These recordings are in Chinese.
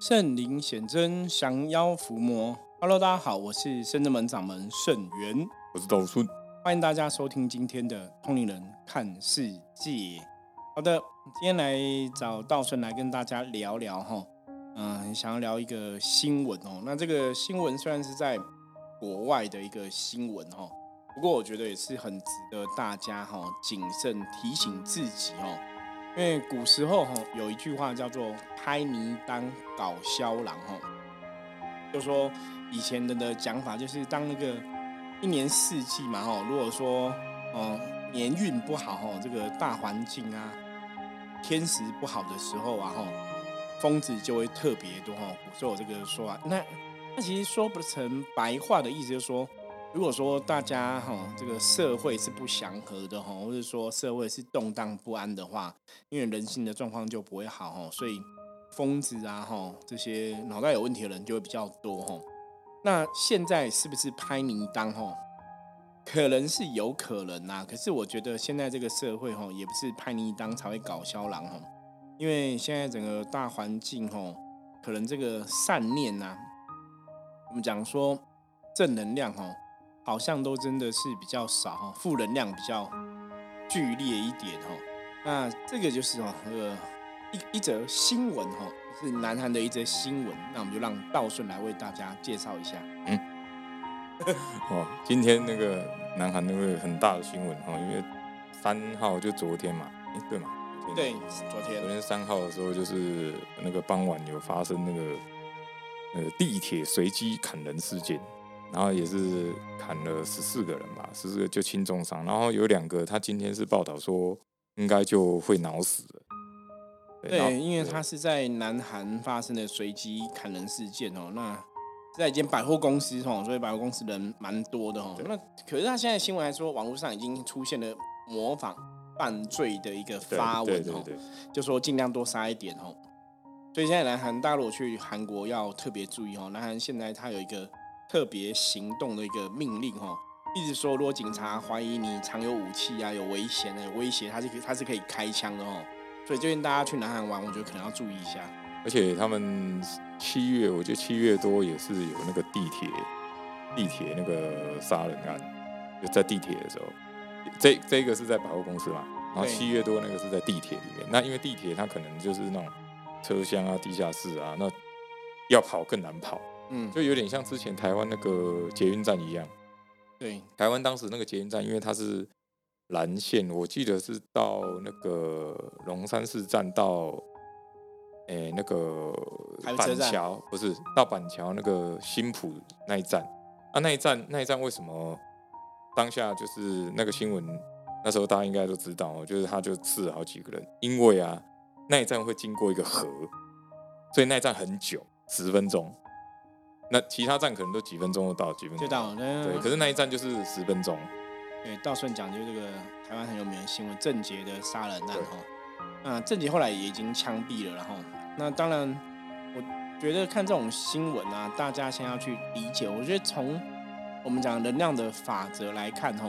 圣灵显真，降妖伏魔。Hello，大家好，我是圣真门掌门圣元，我是道顺，欢迎大家收听今天的通灵人看世界。好的，今天来找道顺来跟大家聊聊哈，嗯，想要聊一个新闻哦。那这个新闻虽然是在国外的一个新闻哈，不过我觉得也是很值得大家哈谨慎提醒自己哦。因为古时候哈有一句话叫做“拍泥当搞肖郎”哈，就说以前人的讲法就是当那个一年四季嘛哈，如果说哦年运不好哈，这个大环境啊天时不好的时候啊哈，疯子就会特别多哈。古时候有这个说法，那那其实说不成白话的意思，就是说。如果说大家哈这个社会是不祥和的哈，或者说社会是动荡不安的话，因为人性的状况就不会好哈，所以疯子啊哈这些脑袋有问题的人就会比较多哈。那现在是不是拍泥当哈？可能是有可能呐，可是我觉得现在这个社会哈也不是拍泥当才会搞肖郎哈，因为现在整个大环境哈，可能这个善念呐，我们讲说正能量哈。好像都真的是比较少哈，负能量比较剧烈一点哈。那这个就是哈，那个一一则新闻哈，是南韩的一则新闻。那我们就让道顺来为大家介绍一下。嗯，哦，今天那个南韩那个很大的新闻哈，因为三号就昨天嘛，哎对嘛？对，昨天。昨天三号的时候，就是那个傍晚有发生那个呃地铁随机砍人事件。然后也是砍了十四个人吧，十四个就轻重伤。然后有两个，他今天是报道说应该就会脑死了。对，因为他是在南韩发生的随机砍人事件哦。那在一间百货公司哦，所以百货公司人蛮多的哦。那可是他现在新闻还说，网络上已经出现了模仿犯罪的一个发文哦，就说尽量多杀一点哦。所以现在南韩大陆去韩国要特别注意哦。南韩现在他有一个。特别行动的一个命令哈，一直说如果警察怀疑你藏有武器啊，有危险有威胁，他是可他是可以开枪的哦。所以最近大家去南韩玩，我觉得可能要注意一下。而且他们七月，我觉得七月多也是有那个地铁地铁那个杀人案，就在地铁的时候，这这个是在百货公司嘛，然后七月多那个是在地铁里面。那因为地铁它可能就是那种车厢啊、地下室啊，那要跑更难跑。嗯，就有点像之前台湾那个捷运站一样。对，台湾当时那个捷运站，因为它是蓝线，我记得是到那个龙山寺站到，诶那个板桥，不是到板桥那个新浦那一站。啊，那一站那一站为什么当下就是那个新闻？那时候大家应该都知道哦，就是他就刺了好几个人，因为啊那一站会经过一个河，所以那一站很久，十分钟。那其他站可能都几分钟就到，几分钟就到。对，可是那一站就是十分钟。对，道顺讲就是这个台湾很有名的新闻，郑捷的杀人案哈。那郑捷后来也已经枪毙了，然后那当然，我觉得看这种新闻啊，大家先要去理解。我觉得从我们讲能量的法则来看哈，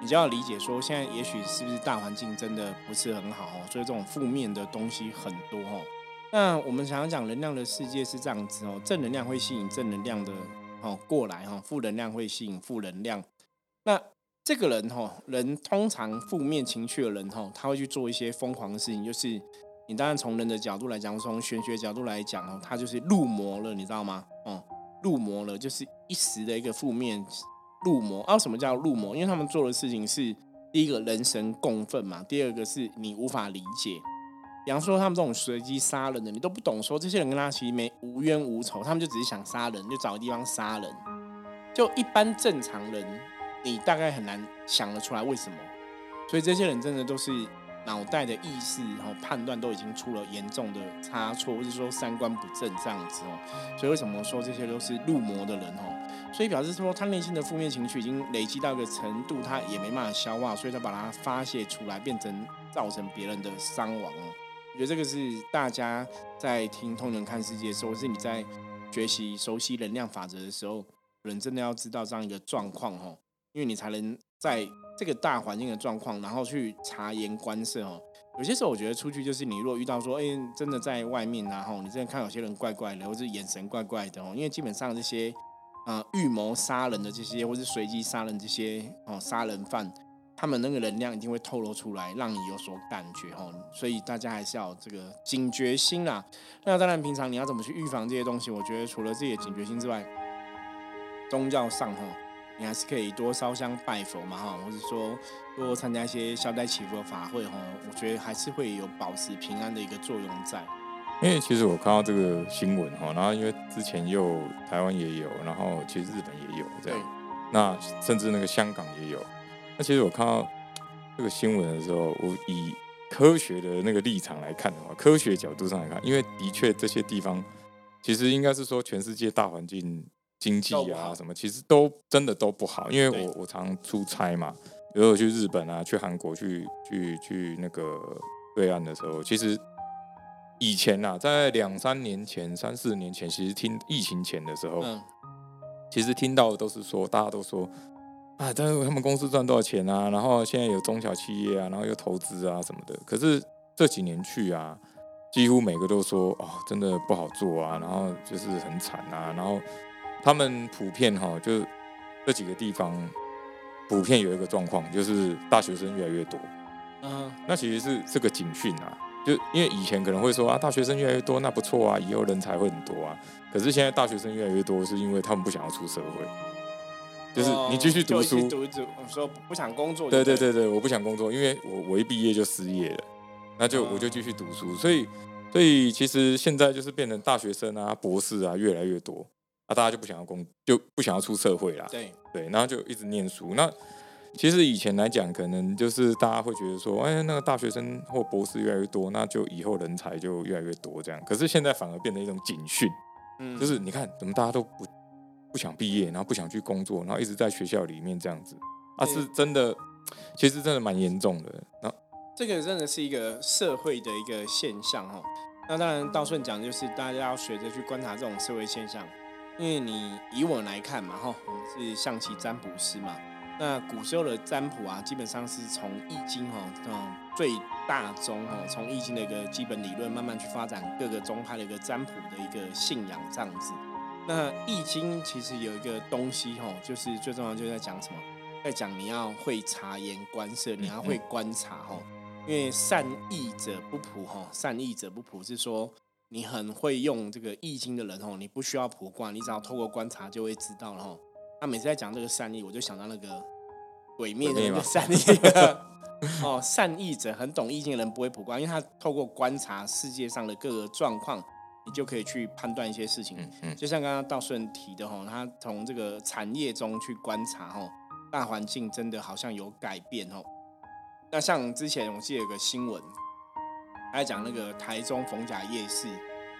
你就要理解说，现在也许是不是大环境真的不是很好哦，所以这种负面的东西很多哦。那我们想要讲能量的世界是这样子哦，正能量会吸引正能量的哦过来哈，负能量会吸引负能量。那这个人哈，人通常负面情绪的人哈，他会去做一些疯狂的事情，就是你当然从人的角度来讲，从玄学角度来讲哦，他就是入魔了，你知道吗？哦，入魔了就是一时的一个负面入魔。啊，什么叫入魔？因为他们做的事情是第一个人神共愤嘛，第二个是你无法理解。比方说，他们这种随机杀人的，你都不懂。说这些人跟他其实没无冤无仇，他们就只是想杀人，就找个地方杀人。就一般正常人，你大概很难想得出来为什么。所以这些人真的都是脑袋的意识然后判断都已经出了严重的差错，或者说三观不正这样子哦。所以为什么说这些都是入魔的人哦？所以表示说他内心的负面情绪已经累积到一个程度，他也没办法消化，所以他把它发泄出来，变成造成别人的伤亡哦。我觉得这个是大家在听《通人看世界》的时候，是你在学习熟悉能量法则的时候，人真的要知道这样一个状况哦，因为你才能在这个大环境的状况，然后去察言观色哦，有些时候我觉得出去就是你如果遇到说，哎，真的在外面然后你真的看有些人怪怪的，或者眼神怪怪的哦，因为基本上这些啊预谋杀人的这些，或是随机杀人这些哦杀人犯。他们那个能量一定会透露出来，让你有所感觉哦，所以大家还是要这个警觉心啦。那当然，平常你要怎么去预防这些东西？我觉得除了自己的警觉心之外，宗教上哈，你还是可以多烧香拜佛嘛哈，或者说多参加一些消灾祈福的法会哈。我觉得还是会有保持平安的一个作用在。因为其实我看到这个新闻哈，然后因为之前又台湾也有，然后其实日本也有这样，那甚至那个香港也有。那其实我看到这个新闻的时候，我以科学的那个立场来看的话，科学角度上来看，因为的确这些地方其实应该是说全世界大环境、经济啊什么，其实都真的都不好。因为我我常出差嘛，比如我去日本啊、去韩国、去去去那个对岸的时候，其实以前呐，在两三年前、三四年前，其实听疫情前的时候，其实听到的都是说，大家都说。啊，但是他们公司赚多少钱啊？然后现在有中小企业啊，然后又投资啊什么的。可是这几年去啊，几乎每个都说哦，真的不好做啊，然后就是很惨啊。然后他们普遍哈，就这几个地方普遍有一个状况，就是大学生越来越多。嗯，那其实是这个警讯啊，就因为以前可能会说啊，大学生越来越多，那不错啊，以后人才会很多啊。可是现在大学生越来越多，是因为他们不想要出社会。就是你继续读书，读一读我说不想工作。对对对对，我不想工作，因为我我一毕业就失业了，那就我就继续读书。所以所以其实现在就是变成大学生啊、博士啊越来越多，啊大家就不想要工，就不想要出社会啦。对对，然后就一直念书。那其实以前来讲，可能就是大家会觉得说，哎，那个大学生或博士越来越多，那就以后人才就越来越多这样。可是现在反而变成一种警讯，嗯，就是你看怎么大家都不。不想毕业，然后不想去工作，然后一直在学校里面这样子，啊，是真的，其实真的蛮严重的。那这个真的是一个社会的一个现象哈。那当然，道顺讲就是大家要学着去观察这种社会现象，因为你以我来看嘛哈，我们是象棋占卜师嘛。那古时候的占卜啊，基本上是从易经哈，嗯，最大宗哈，从易经的一个基本理论慢慢去发展各个宗派的一个占卜的一个信仰这样子。那易经其实有一个东西吼，就是最重要就是在讲什么，在讲你要会察言观色，你要会观察吼。因为善易者不卜吼，善易者不卜是说你很会用这个易经的人吼，你不需要卜卦，你只要透过观察就会知道了吼。他每次在讲这个善意，我就想到那个鬼灭的那个善意 哦，善意者很懂易经的人不会卜卦，因为他透过观察世界上的各个状况。你就可以去判断一些事情，嗯嗯就像刚刚道顺提的哈，他从这个产业中去观察哈，大环境真的好像有改变哦。那像之前我记得有个新闻，他讲那个台中逢甲夜市，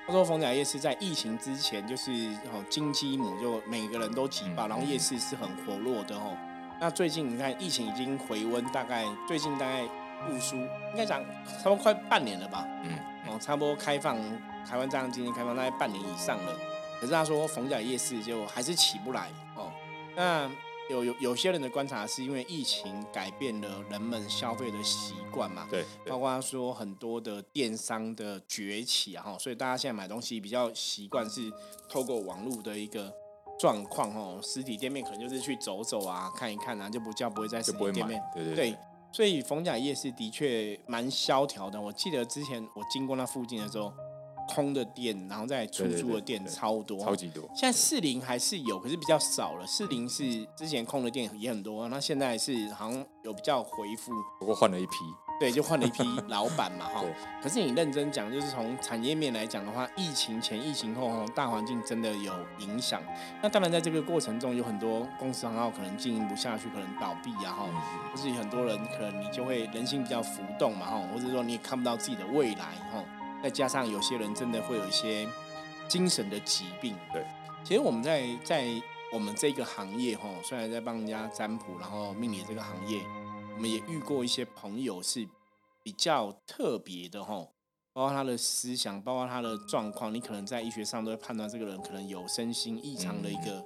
他说逢甲夜市在疫情之前就是哦金鸡母就每个人都挤爆，然后夜市是很活络的哦。那最近你看疫情已经回温，大概最近大概复苏，应该讲差不多快半年了吧，嗯，哦差不多开放。台湾这样今天开放大概半年以上了，可是他说逢甲夜市就还是起不来哦。那有有有些人的观察是因为疫情改变了人们消费的习惯嘛？对，包括他说很多的电商的崛起啊，所以大家现在买东西比较习惯是透过网络的一个状况哦，实体店面可能就是去走走啊，看一看啊，就不叫不会在实体店面。对对对。所以逢甲夜市的确蛮萧条的。我记得之前我经过那附近的时候。空的店，然后再出租的店超多，超级多。现在四零还是有，可是比较少了。四零是之前空的店也很多，那现在是好像有比较回复，不过换了一批。对，就换了一批老板嘛，哈。可是你认真讲，就是从产业面来讲的话，疫情前、疫情后，哈，大环境真的有影响。那当然，在这个过程中，有很多公司行号可能经营不下去，可能倒闭啊，哈。或是很多人可能你就会人心比较浮动嘛，哈。或者说你也看不到自己的未来，哈。再加上有些人真的会有一些精神的疾病。对，其实我们在在我们这个行业哈，虽然在帮人家占卜，然后命理这个行业，我们也遇过一些朋友是比较特别的哈，包括他的思想，包括他的状况，你可能在医学上都会判断这个人可能有身心异常的一个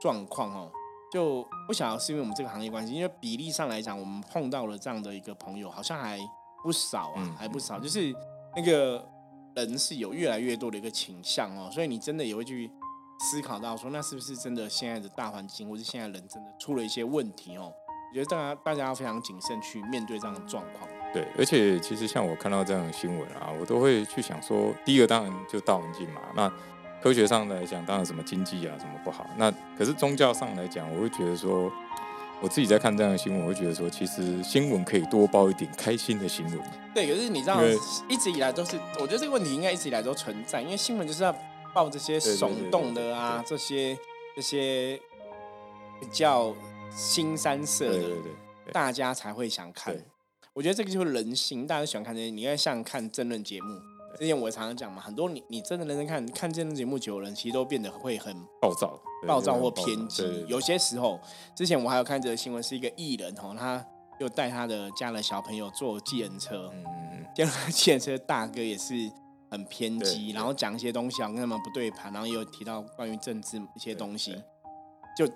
状况哦。就不晓得是因为我们这个行业关系，因为比例上来讲，我们碰到了这样的一个朋友，好像还。不少啊，还不少，就是那个人是有越来越多的一个倾向哦，所以你真的也会去思考到说，那是不是真的现在的大环境，或是现在人真的出了一些问题哦？我觉得大家大家要非常谨慎去面对这样的状况。对，而且其实像我看到这样的新闻啊，我都会去想说，第一个当然就大环境嘛，那。科学上来讲，当然什么经济啊什么不好。那可是宗教上来讲，我会觉得说，我自己在看这样的新闻，我会觉得说，其实新闻可以多报一点开心的新闻。对，可是你知道，一直以来都是，我觉得这个问题应该一直以来都存在，因为新闻就是要报这些耸动的啊，这些这些比较新三色的，大家才会想看。我觉得这个就是人性，大家喜欢看这些。你看，像看争论节目。之前我常常讲嘛，很多你你真的认真看看这种节目久了，其实都变得会很暴躁、暴躁或偏激。有些时候，之前我还有看这个新闻，是一个艺人哦，他又带他的家人小朋友坐计程车，嗯嗯嗯，计程车大哥也是很偏激，然后讲一些东西啊跟他们不对盘，然后也有提到关于政治一些东西，就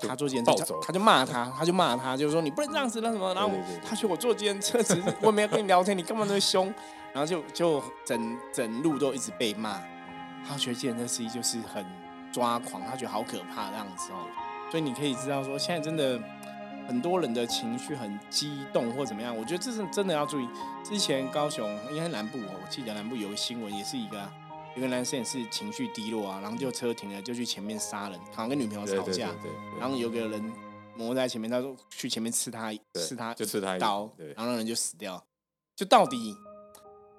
他坐计程车，他就骂他，他就骂他，就是说你不能这样子，那什么，然后他说我坐计程车，只是我没有跟你聊天，你干嘛那么凶？然后就就整整路都一直被骂，他觉得健身司机就是很抓狂，他觉得好可怕这样子哦。所以你可以知道说，现在真的很多人的情绪很激动或怎么样，我觉得这是真的要注意。之前高雄应该南部，我记得南部有个新闻，也是一个一个男生也是情绪低落啊，然后就车停了就去前面杀人，好像跟女朋友吵架，然后有个人磨在前面，他说去前面刺他，刺他就刺他一刀，然后那人就死掉，就到底。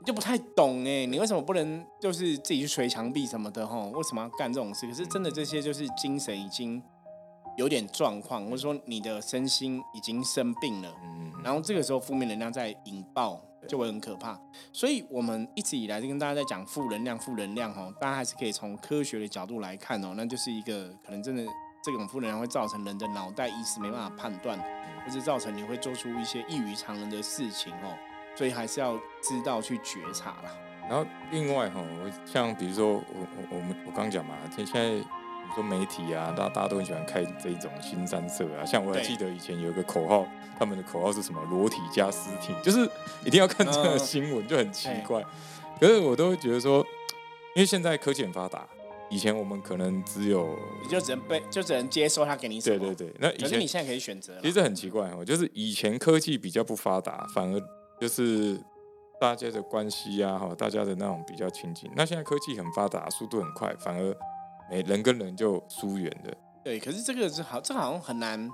就不太懂哎，你为什么不能就是自己去捶墙壁什么的吼？为什么要干这种事？可是真的这些就是精神已经有点状况，或者说你的身心已经生病了。嗯然后这个时候负面能量在引爆，就会很可怕。所以我们一直以来就跟大家在讲负能量，负能量哦，大家还是可以从科学的角度来看哦，那就是一个可能真的这种负能量会造成人的脑袋意识没办法判断，或者造成你会做出一些异于常人的事情哦。所以还是要知道去觉察啦。然后另外哈，我像比如说我我我们我刚讲嘛，这现在你说媒体啊，大大家都很喜欢开这种新三色啊。像我还记得以前有一个口号，他们的口号是什么？裸体加尸体，就是一定要看这个新闻，就很奇怪。可是我都会觉得说，因为现在科技很发达，以前我们可能只有你就只能被就只能接收他给你什么。对对对，那以前你现在可以选择。其实很奇怪哦，就是以前科技比较不发达，反而。就是大家的关系啊，哈，大家的那种比较亲近。那现在科技很发达，速度很快，反而没人跟人就疏远了。对，可是这个是好，这好像很难，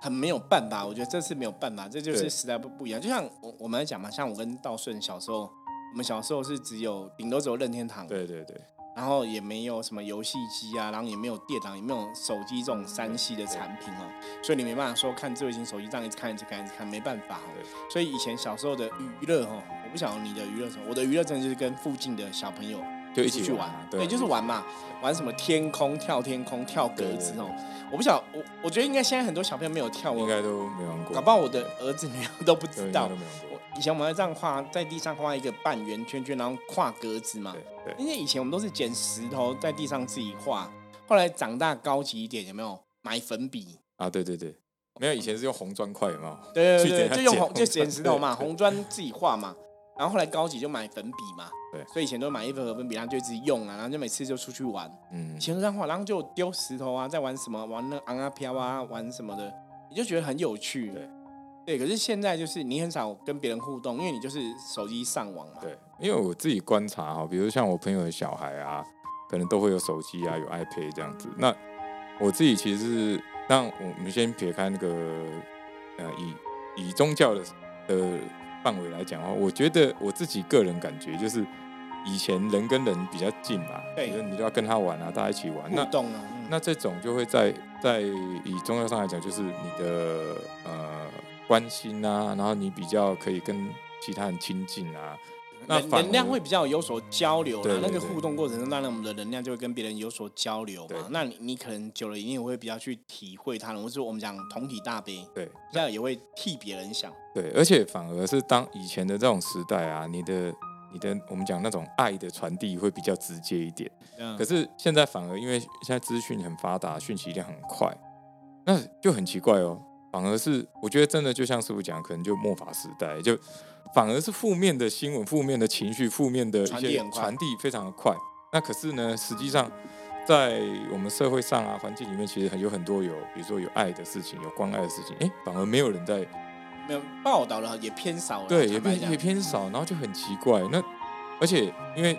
很没有办法。我觉得这是没有办法，这就是时代不不一样。就像我我们来讲嘛，像我跟道顺小时候，我们小时候是只有顶多只有任天堂。对对对。然后也没有什么游戏机啊，然后也没有电脑，也没有手机这种三 C 的产品哦，所以你没办法说看智慧型手机这样一直看一直看一直看，没办法哦。所以以前小时候的娱乐哈，我不晓得你的娱乐什么，我的娱乐真的就是跟附近的小朋友就一起去玩，对，就是玩嘛，玩什么天空跳天空跳格子哦。我不晓我我觉得应该现在很多小朋友没有跳，应该都没玩过，搞不好我的儿子女儿 都不知道。以前我们会这样画，在地上画一个半圆圈圈，然后画格子嘛。对。因为以前我们都是捡石头在地上自己画，后来长大高级一点，有没有买粉笔？啊，对对对，没有，以前是用红砖块嘛。对对对，就用红就捡石头嘛，红砖自己画嘛。然后后来高级就买粉笔嘛。对。所以以前都买一盒粉笔，然后就一直用啊，然后就每次就出去玩。嗯。以前这样画，然后就丢石头啊，在玩什么？玩那昂啊飘啊，玩什么的，你就觉得很有趣。对。对，可是现在就是你很少跟别人互动，因为你就是手机上网嘛。对，因为我自己观察哈，比如像我朋友的小孩啊，可能都会有手机啊，有 iPad 这样子。那我自己其实是，那我们先撇开那个呃，以以宗教的的范围来讲的话，我觉得我自己个人感觉就是，以前人跟人比较近嘛，对，你都要跟他玩啊，大家一起玩，互动啊。那这种就会在在以宗教上来讲，就是你的呃。关心啊，然后你比较可以跟其他人亲近啊，那能量会比较有所交流啊。那个互动过程中，当然我们的能量就会跟别人有所交流嘛。那你你可能久了，一定会比较去体会他人，或者我们讲同体大悲，对，这样也会替别人想。对，而且反而是当以前的这种时代啊，你的你的我们讲那种爱的传递会比较直接一点。嗯。可是现在反而因为现在资讯很发达，讯息量很快，那就很奇怪哦。反而是，我觉得真的就像师傅讲，可能就末法时代，就反而是负面的新闻、负面的情绪、负面的一些传递非常的快。那可是呢，实际上在我们社会上啊，环境里面，其实很有很多有，比如说有爱的事情、有关爱的事情，哎，反而没有人在没有报道了，也偏少了。对，也偏也偏少，然后就很奇怪。那而且因为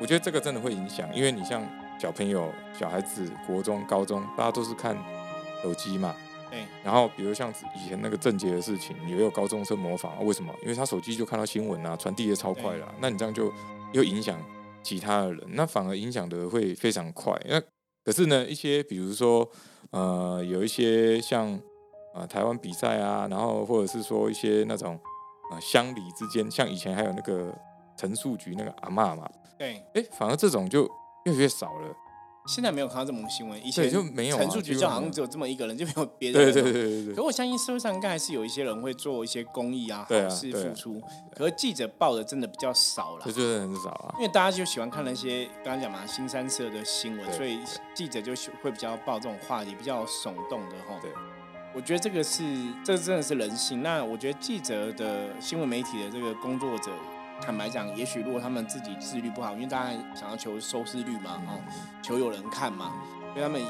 我觉得这个真的会影响，因为你像小朋友、小孩子、国中、高中，大家都是看手机嘛。对。然后比如像以前那个郑捷的事情，也有高中生模仿，为什么？因为他手机就看到新闻啊，传递的超快了。那你这样就又影响。其他的人，那反而影响的会非常快。那可是呢，一些比如说，呃，有一些像啊台湾比赛啊，然后或者是说一些那种啊乡里之间，像以前还有那个陈树菊那个阿嬷嘛，对，哎，反而这种就越来越少了。现在没有看到这么新闻，以前就没有陈述局就好像只有这么一个人，就没有别人。对对对对对。可我相信社会上应该还是有一些人会做一些公益啊、好事付出。可是记者报的真的比较少了。这就是很少啊。因为大家就喜欢看那些刚刚讲嘛，新三社的新闻，所以记者就会比较报这种话题，比较耸动的哈。对。我觉得这个是，这真的是人性。那我觉得记者的新闻媒体的这个工作者。坦白讲，也许如果他们自己自律不好，因为大家想要求收视率嘛，哦，求有人看嘛，所以他们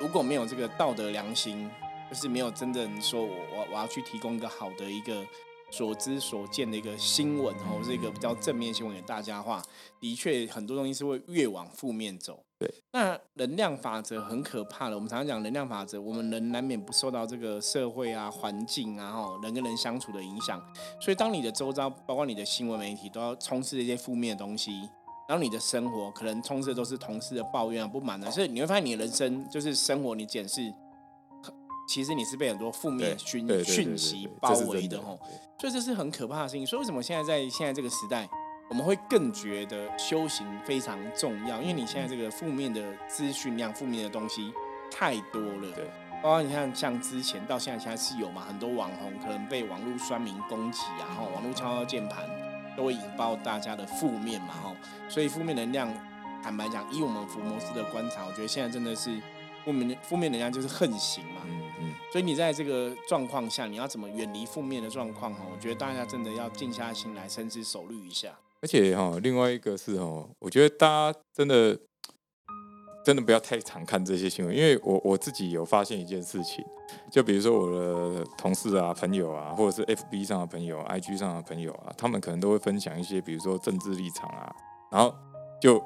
如果没有这个道德良心，就是没有真正说我我我要去提供一个好的一个。所知所见的一个新闻，哦，是一个比较正面新闻给大家的话，的确很多东西是会越往负面走。对，那能量法则很可怕的。我们常常讲能量法则，我们人难免不受到这个社会啊、环境啊、哈人跟人相处的影响。所以，当你的周遭，包括你的新闻媒体，都要充斥一些负面的东西，然后你的生活可能充斥的都是同事的抱怨啊、不满啊，所以你会发现，你的人生就是生活，你检视。其实你是被很多负面讯讯息包围的吼，所以这是很可怕的事情。所以为什么现在在现在这个时代，我们会更觉得修行非常重要？因为你现在这个负面的资讯量、负面的东西太多了。对，包括你看，像之前到现在，现在是有嘛？很多网红可能被网络酸民攻击啊，哈，网络敲敲键盘都会引爆大家的负面嘛，哈。所以负面能量，坦白讲，以我们福摩斯的观察，我觉得现在真的是负面负面能量就是横行嘛。嗯所以你在这个状况下，你要怎么远离负面的状况？哈，我觉得大家真的要静下心来，深思熟虑一下。而且哈，另外一个是哦，我觉得大家真的真的不要太常看这些新闻，因为我我自己有发现一件事情，就比如说我的同事啊、朋友啊，或者是 FB 上的朋友、IG 上的朋友啊，他们可能都会分享一些，比如说政治立场啊，然后就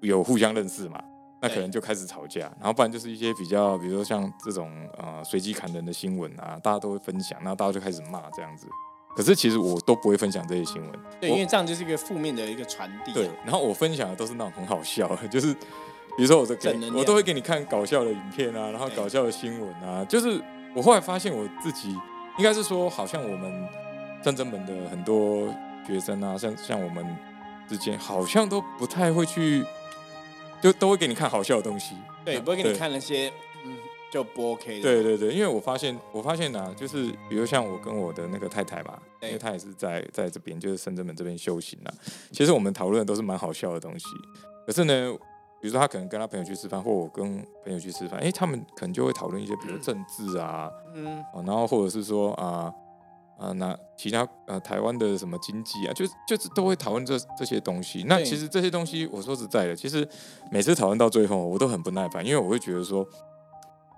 有互相认识嘛。那可能就开始吵架，然后不然就是一些比较，比如说像这种呃随机砍人的新闻啊，大家都会分享，那大家就开始骂这样子。可是其实我都不会分享这些新闻，对，因为这样就是一个负面的一个传递。对，然后我分享的都是那种很好笑的，就是比如说我的我都会给你看搞笑的影片啊，然后搞笑的新闻啊。就是我后来发现我自己应该是说，好像我们战争门的很多学生啊，像像我们之间好像都不太会去。就都会给你看好笑的东西，对，不会给你看那些，嗯，就不 OK 的。对对对，因为我发现，我发现呢，就是比如像我跟我的那个太太嘛，因为她也是在在这边，就是深圳门这边修行啊。其实我们讨论的都是蛮好笑的东西，可是呢，比如说他可能跟他朋友去吃饭，或我跟朋友去吃饭，哎，他们可能就会讨论一些，比如政治啊，嗯，然后或者是说啊。啊，那其他呃，台湾的什么经济啊，就就是都会讨论这这些东西。那其实这些东西，我说实在的，其实每次讨论到最后，我都很不耐烦，因为我会觉得说，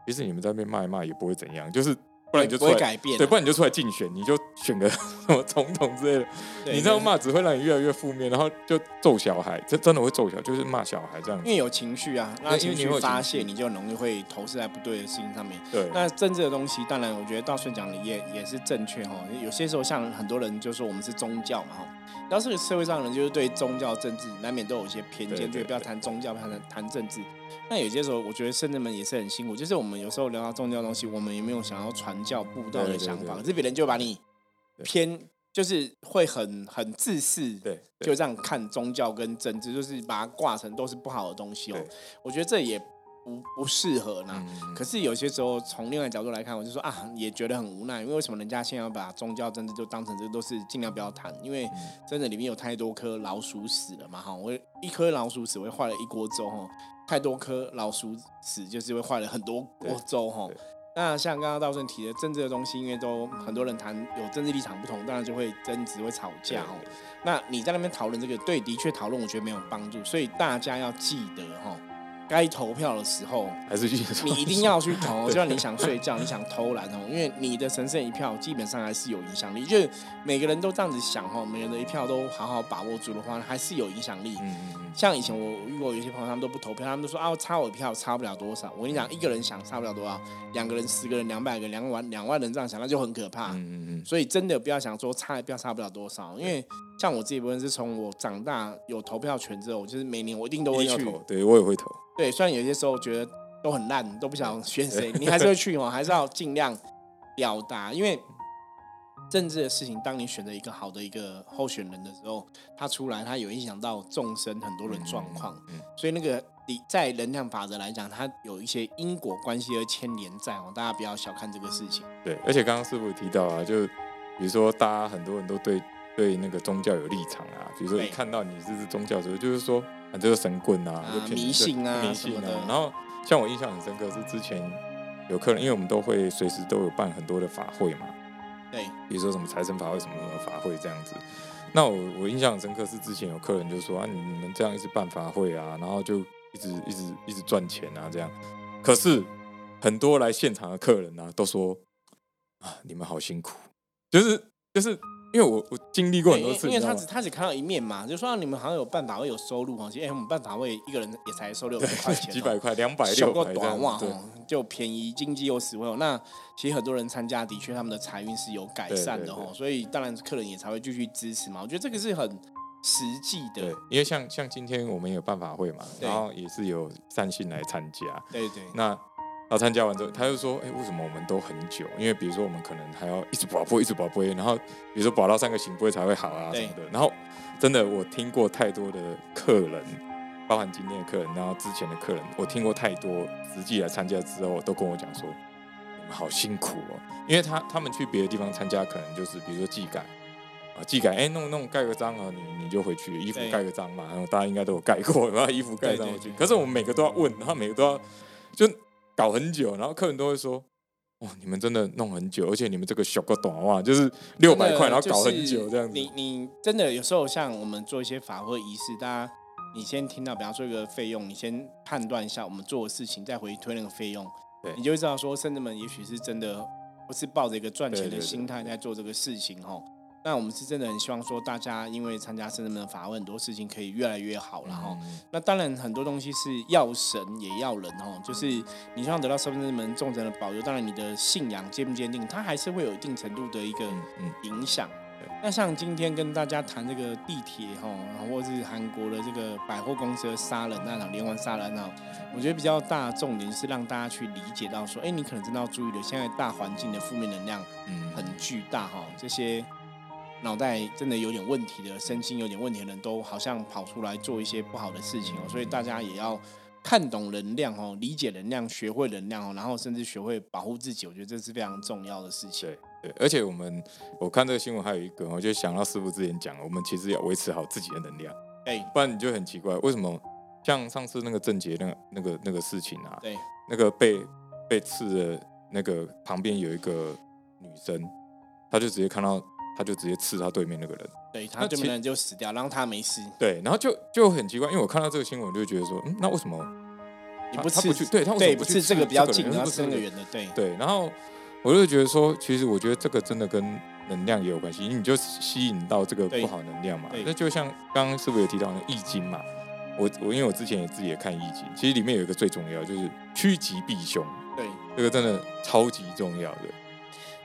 其实你们在那边骂一骂也不会怎样，就是。不然你就出来改变，对，不然你就出来竞选，你就选个 什么总统之类的。你这样骂只会让你越来越负面，然后就揍小孩，这真的会揍小孩，就是骂小孩这样。因为有情绪啊，那情绪发泄，你就容易会投射在不对的事情上面。对，那政治的东西，当然我觉得道顺讲的也也是正确哈。有些时候像很多人就说我们是宗教嘛哈，要是社会上人就是对宗教政治难免都有一些偏见，就不要谈宗教，不要谈谈政治。那有些时候，我觉得圣人们也是很辛苦。就是我们有时候聊到宗教东西，我们也没有想要传教布道的想法，可是别人就把你偏，就是会很很自私，对，就这样看宗教跟政治，就是把它挂成都是不好的东西哦。我觉得这也不不适合呢。可是有些时候从另外角度来看，我就说啊，也觉得很无奈，因为为什么人家现在要把宗教政治就当成这都是尽量不要谈，因为真的里面有太多颗老鼠屎了嘛哈，我一颗老鼠屎会坏了一锅粥哈。太多颗老鼠屎，就是会坏了很多锅粥哈。那像刚刚道顺提的政治的东西，因为都很多人谈有政治立场不同，当然就会争执、会吵架哦。那你在那边讨论这个，对，的确讨论，我觉得没有帮助。所以大家要记得哈。该投票的时候，还是去你一定要去投。就像你想睡觉，你想偷懒哦，因为你的神圣一票基本上还是有影响力。就是每个人都这样子想哦，每人的一票都好好把握住的话，还是有影响力。嗯嗯嗯。像以前我遇过有些朋友，他们都不投票，他们都说啊，差我一票差不了多少。我跟你讲，一个人想差不了多少，两个人、十个人、两百个、两万、两万人这样想，那就很可怕。嗯嗯嗯。所以真的不要想说差一票差不了多少，因为像我自己部分是从我长大有投票权之后，就是每年我一定都会去。对我也会投。对，虽然有些时候觉得都很烂，都不想选谁，你还是会去哦，还是要尽量表达。因为政治的事情，当你选择一个好的一个候选人的时候，他出来，他有影响到众生很多人状况。嗯，所以那个你在能量法则来讲，它有一些因果关系而牵连在哦，大家不要小看这个事情。对，而且刚刚师傅提到啊，就比如说大家很多人都对对那个宗教有立场啊，比如说一看到你这是宗教者，就是说。啊，这个神棍啊，迷信啊，迷信啊。然后像我印象很深刻是之前有客人，因为我们都会随时都有办很多的法会嘛，对，比如说什么财神法会、什么什么法会这样子。那我我印象很深刻是之前有客人就说啊，你们这样一直办法会啊，然后就一直一直一直赚钱啊这样。可是很多来现场的客人呢都说啊，你们好辛苦，就是就是。因为我我经历过很多次，因为他只他只看到一面嘛，就说你们好像有办法会有收入哦，其实我们办法会一个人也才收六百块钱，几百块，两百六百短袜哦，就便宜，经济又实惠。那其实很多人参加，的确他们的财运是有改善的哦，所以当然客人也才会继续支持嘛。我觉得这个是很实际的，因为像像今天我们有办法会嘛，然后也是有善信来参加，对对，那。他参加完之后，他就说：“哎，为什么我们都很久？因为比如说我们可能还要一直保播，一直保播，然后比如说保到三个行播才会好啊什么的。然后真的，我听过太多的客人，包含今天的客人，然后之前的客人，我听过太多，实际来参加之后都跟我讲说，你们好辛苦哦。因为他他们去别的地方参加，可能就是比如说技改啊，技改，哎，弄弄盖个章啊，你你就回去，衣服盖个章嘛，然后大家应该都有盖过，然后衣服盖上去。可是我们每个都要问，然后每个都要就。搞很久，然后客人都会说：“哇，你们真的弄很久，而且你们这个小个短袜就是六百块，然后搞很久这样子。”你你真的有时候像我们做一些法会仪式，大家你先听到，比方说一个费用，你先判断一下我们做的事情，再回去推那个费用，对，你就会知道说，甚至们也许是真的不是抱着一个赚钱的心态在做这个事情哦。那我们是真的很希望说，大家因为参加圣人们的法会，很多事情可以越来越好了哈。那当然很多东西是要神也要人哦，就是你希望得到圣人们众神的保佑，当然你的信仰坚不坚定，它还是会有一定程度的一个影响。那像今天跟大家谈这个地铁哈，或者是韩国的这个百货公司的杀人那场连环杀人案我觉得比较大的重点是让大家去理解到说，哎，你可能真的要注意的，现在大环境的负面能量很巨大哈，这些。脑袋真的有点问题的，身心有点问题的人都好像跑出来做一些不好的事情哦，所以大家也要看懂能量哦，理解能量，学会能量哦，然后甚至学会保护自己，我觉得这是非常重要的事情。对对，而且我们我看这个新闻还有一个，我就想到师傅之前讲，我们其实要维持好自己的能量，哎，不然你就很奇怪，为什么像上次那个郑杰那个那个那个事情啊，对，那个被被刺的那个旁边有一个女生，她就直接看到。他就直接刺他对面那个人，对他对面人就死掉，然后他没事。对，然后就就很奇怪，因为我看到这个新闻，我就觉得说，嗯，那为什么你不刺？对他为什么不刺这个比较近，他刺那个远的，对对。然后我就觉得说，其实我觉得这个真的跟能量也有关系，你就吸引到这个不好能量嘛。那就像刚刚是不是有提到那易经嘛，我我因为我之前也自己也看易经，其实里面有一个最重要就是趋吉避凶，对，这个真的超级重要的。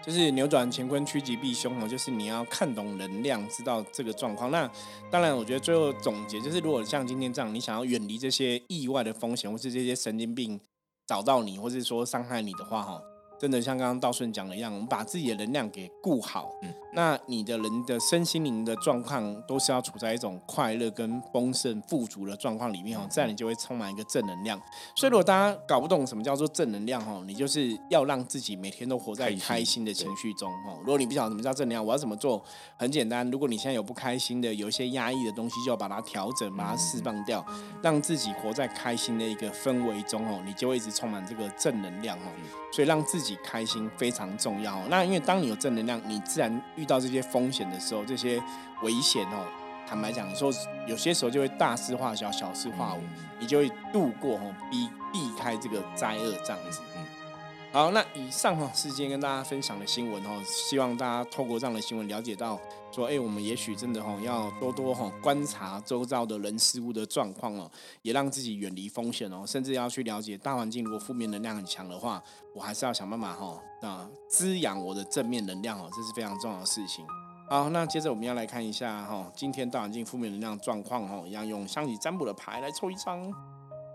就是扭转乾坤，趋吉避凶哦。就是你要看懂能量，知道这个状况。那当然，我觉得最后总结就是，如果像今天这样，你想要远离这些意外的风险，或是这些神经病找到你，或是说伤害你的话，哈。真的像刚刚道顺讲的一样，我们把自己的能量给顾好，嗯，那你的人的身心灵的状况都是要处在一种快乐跟丰盛富足的状况里面哦，这样你就会充满一个正能量。所以如果大家搞不懂什么叫做正能量哦，你就是要让自己每天都活在开心的情绪中哦。如果你不晓得什么叫正能量，我要怎么做？很简单，如果你现在有不开心的，有一些压抑的东西，就要把它调整，把它释放掉，让自己活在开心的一个氛围中哦，你就会一直充满这个正能量哦。所以让自己。己开心非常重要。那因为当你有正能量，你自然遇到这些风险的时候，这些危险哦，坦白讲，说有些时候就会大事化小，小事化无，你就会度过哦，避避开这个灾厄这样子。好，那以上哈是今天跟大家分享的新闻哦，希望大家透过这样的新闻了解到，说哎，我们也许真的哈要多多哈观察周遭的人事物的状况哦，也让自己远离风险哦，甚至要去了解大环境，如果负面能量很强的话，我还是要想办法哈啊滋养我的正面能量哦，这是非常重要的事情。好，那接着我们要来看一下哈，今天大环境负面能量状况哈，一样用香体占卜的牌来抽一张。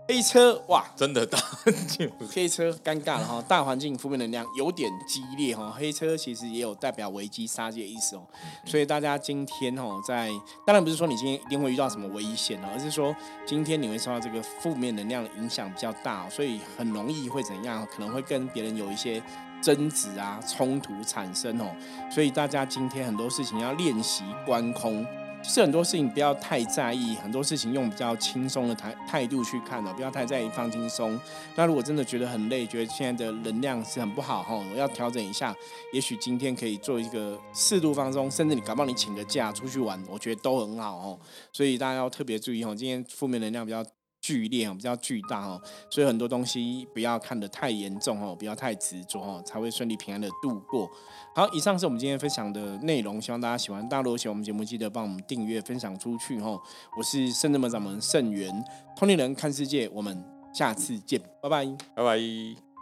黑车哇，真的大。黑车尴尬了哈，大环境负面能量有点激烈哈，黑车其实也有代表危机杀戒意思哦，所以大家今天哦，在当然不是说你今天一定会遇到什么危险哦，而是说今天你会受到这个负面能量的影响比较大，所以很容易会怎样，可能会跟别人有一些争执啊、冲突产生哦，所以大家今天很多事情要练习观空。是很多事情不要太在意，很多事情用比较轻松的态态度去看哦，不要太在意，放轻松。那如果真的觉得很累，觉得现在的能量是很不好哈，我要调整一下。也许今天可以做一个适度放松，甚至你搞帮你请个假出去玩，我觉得都很好哦。所以大家要特别注意哦，今天负面能量比较。剧烈哦，比较巨大哦，所以很多东西不要看得太严重哦，不要太执着哦，才会顺利平安的度过。好，以上是我们今天分享的内容，希望大家喜欢。大家如果喜欢我们节目，记得帮我们订阅、分享出去哦。我是圣智门掌门圣元，通灵人看世界，我们下次见，拜拜，拜拜。